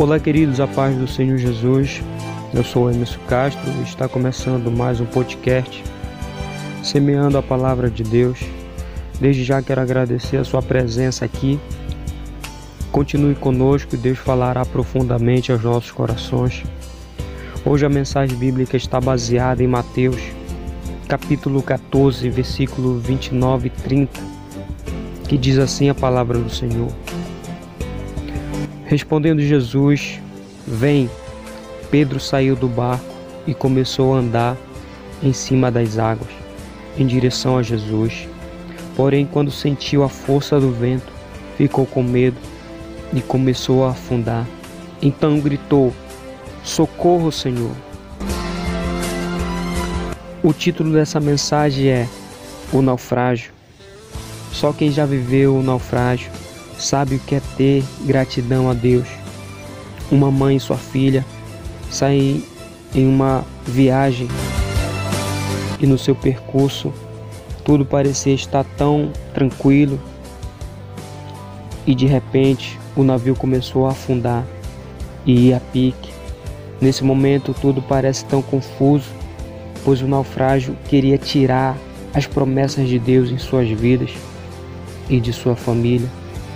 Olá, queridos, a paz do Senhor Jesus. Eu sou Emerson Castro e está começando mais um podcast Semeando a Palavra de Deus. Desde já quero agradecer a sua presença aqui. Continue conosco e Deus falará profundamente aos nossos corações. Hoje a mensagem bíblica está baseada em Mateus, capítulo 14, versículo 29 e 30, que diz assim a palavra do Senhor. Respondendo Jesus, Vem. Pedro saiu do barco e começou a andar em cima das águas, em direção a Jesus. Porém, quando sentiu a força do vento, ficou com medo e começou a afundar. Então gritou: Socorro, Senhor! O título dessa mensagem é O Naufrágio. Só quem já viveu o naufrágio sabe o que é ter gratidão a Deus. Uma mãe e sua filha saem em uma viagem e no seu percurso tudo parecia estar tão tranquilo e de repente o navio começou a afundar e ir a pique. Nesse momento tudo parece tão confuso, pois o naufrágio queria tirar as promessas de Deus em suas vidas e de sua família.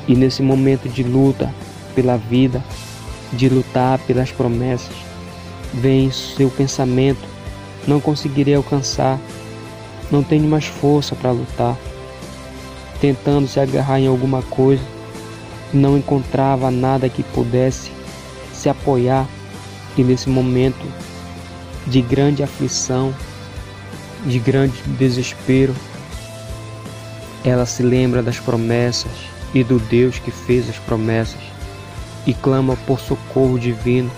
E nesse momento de luta pela vida, de lutar pelas promessas, vem seu pensamento: não conseguirei alcançar, não tenho mais força para lutar. Tentando se agarrar em alguma coisa, não encontrava nada que pudesse se apoiar, e nesse momento de grande aflição, de grande desespero, ela se lembra das promessas e do Deus que fez as promessas e clama por socorro divino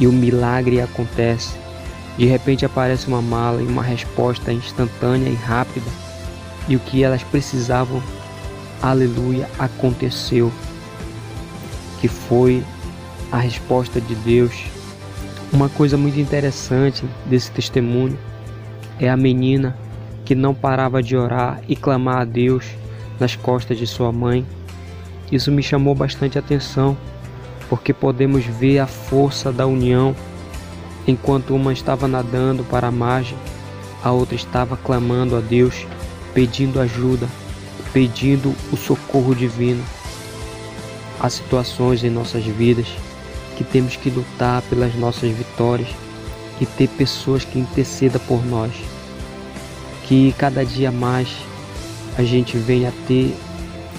e o milagre acontece. De repente aparece uma mala e uma resposta instantânea e rápida e o que elas precisavam, aleluia, aconteceu. Que foi a resposta de Deus. Uma coisa muito interessante desse testemunho é a menina que não parava de orar e clamar a Deus nas costas de sua mãe isso me chamou bastante atenção, porque podemos ver a força da união. Enquanto uma estava nadando para a margem, a outra estava clamando a Deus, pedindo ajuda, pedindo o socorro divino. Há situações em nossas vidas que temos que lutar pelas nossas vitórias e ter pessoas que intercedam por nós. Que cada dia mais a gente venha ter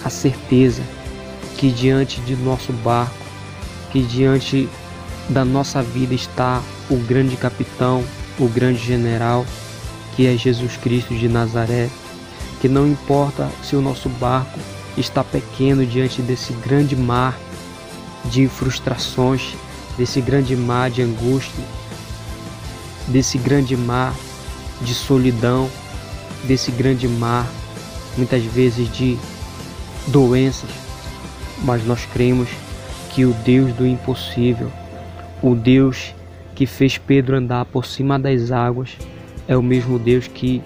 a certeza que diante de nosso barco, que diante da nossa vida está o grande capitão, o grande general, que é Jesus Cristo de Nazaré, que não importa se o nosso barco está pequeno diante desse grande mar de frustrações, desse grande mar de angústia, desse grande mar de solidão, desse grande mar muitas vezes de doenças, mas nós cremos que o Deus do impossível, o Deus que fez Pedro andar por cima das águas, é o mesmo Deus que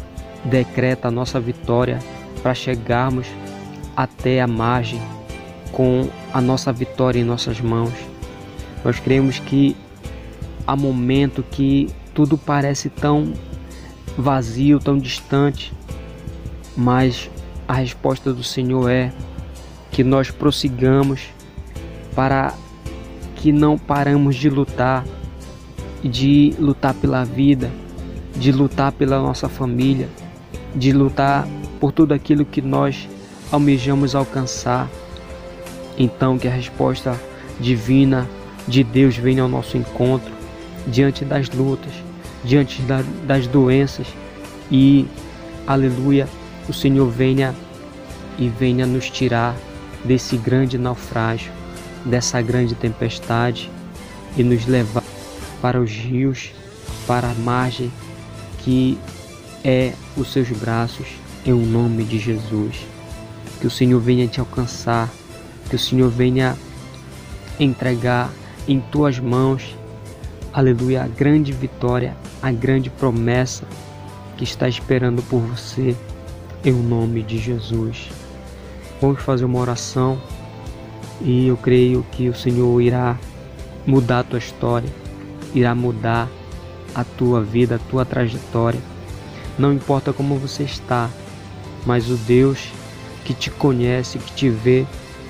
decreta a nossa vitória para chegarmos até a margem com a nossa vitória em nossas mãos. Nós cremos que há momento que tudo parece tão vazio, tão distante, mas a resposta do Senhor é que nós prossigamos para que não paramos de lutar, de lutar pela vida, de lutar pela nossa família, de lutar por tudo aquilo que nós almejamos alcançar. Então que a resposta divina de Deus venha ao nosso encontro diante das lutas, diante da, das doenças e aleluia, o Senhor venha e venha nos tirar desse grande naufrágio, dessa grande tempestade e nos levar para os rios, para a margem que é os seus braços, em o nome de Jesus. Que o Senhor venha te alcançar, que o Senhor venha entregar em tuas mãos, aleluia, a grande vitória, a grande promessa que está esperando por você, em o nome de Jesus. Vamos fazer uma oração e eu creio que o Senhor irá mudar a tua história, irá mudar a tua vida, a tua trajetória. Não importa como você está, mas o Deus que te conhece, que te vê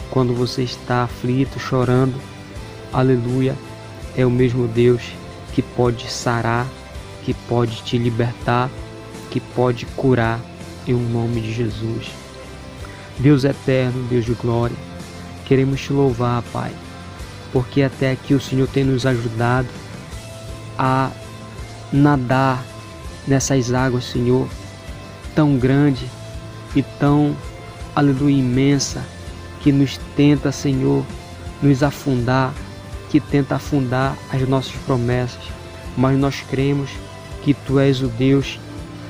quando você está aflito, chorando, aleluia, é o mesmo Deus que pode sarar, que pode te libertar, que pode curar em nome de Jesus. Deus eterno, Deus de glória, queremos te louvar, Pai, porque até aqui o Senhor tem nos ajudado a nadar nessas águas, Senhor, tão grande e tão, aleluia, imensa, que nos tenta, Senhor, nos afundar, que tenta afundar as nossas promessas, mas nós cremos que Tu és o Deus,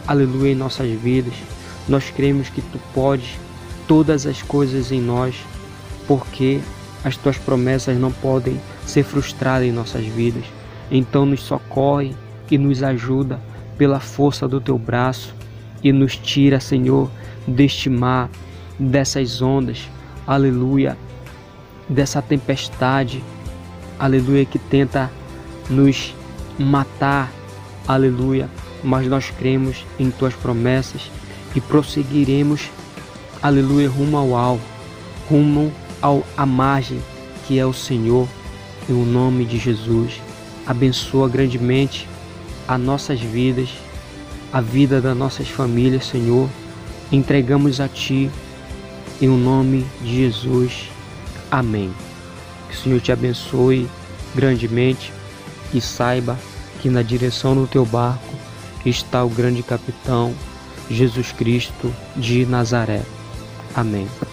aleluia, em nossas vidas. Nós cremos que Tu podes todas as coisas em nós, porque as Tuas promessas não podem ser frustradas em nossas vidas. Então nos socorre e nos ajuda pela força do Teu braço e nos tira, Senhor, deste mar, dessas ondas, aleluia, dessa tempestade, aleluia, que tenta nos matar, aleluia, mas nós cremos em tuas promessas e prosseguiremos, aleluia, rumo ao alvo, rumo ao à margem que é o Senhor, em o nome de Jesus. Abençoa grandemente as nossas vidas, a vida das nossas famílias, Senhor. Entregamos a Ti, em o nome de Jesus. Amém. Que o Senhor te abençoe grandemente e saiba que na direção do teu barco está o grande capitão Jesus Cristo de Nazaré. Amém.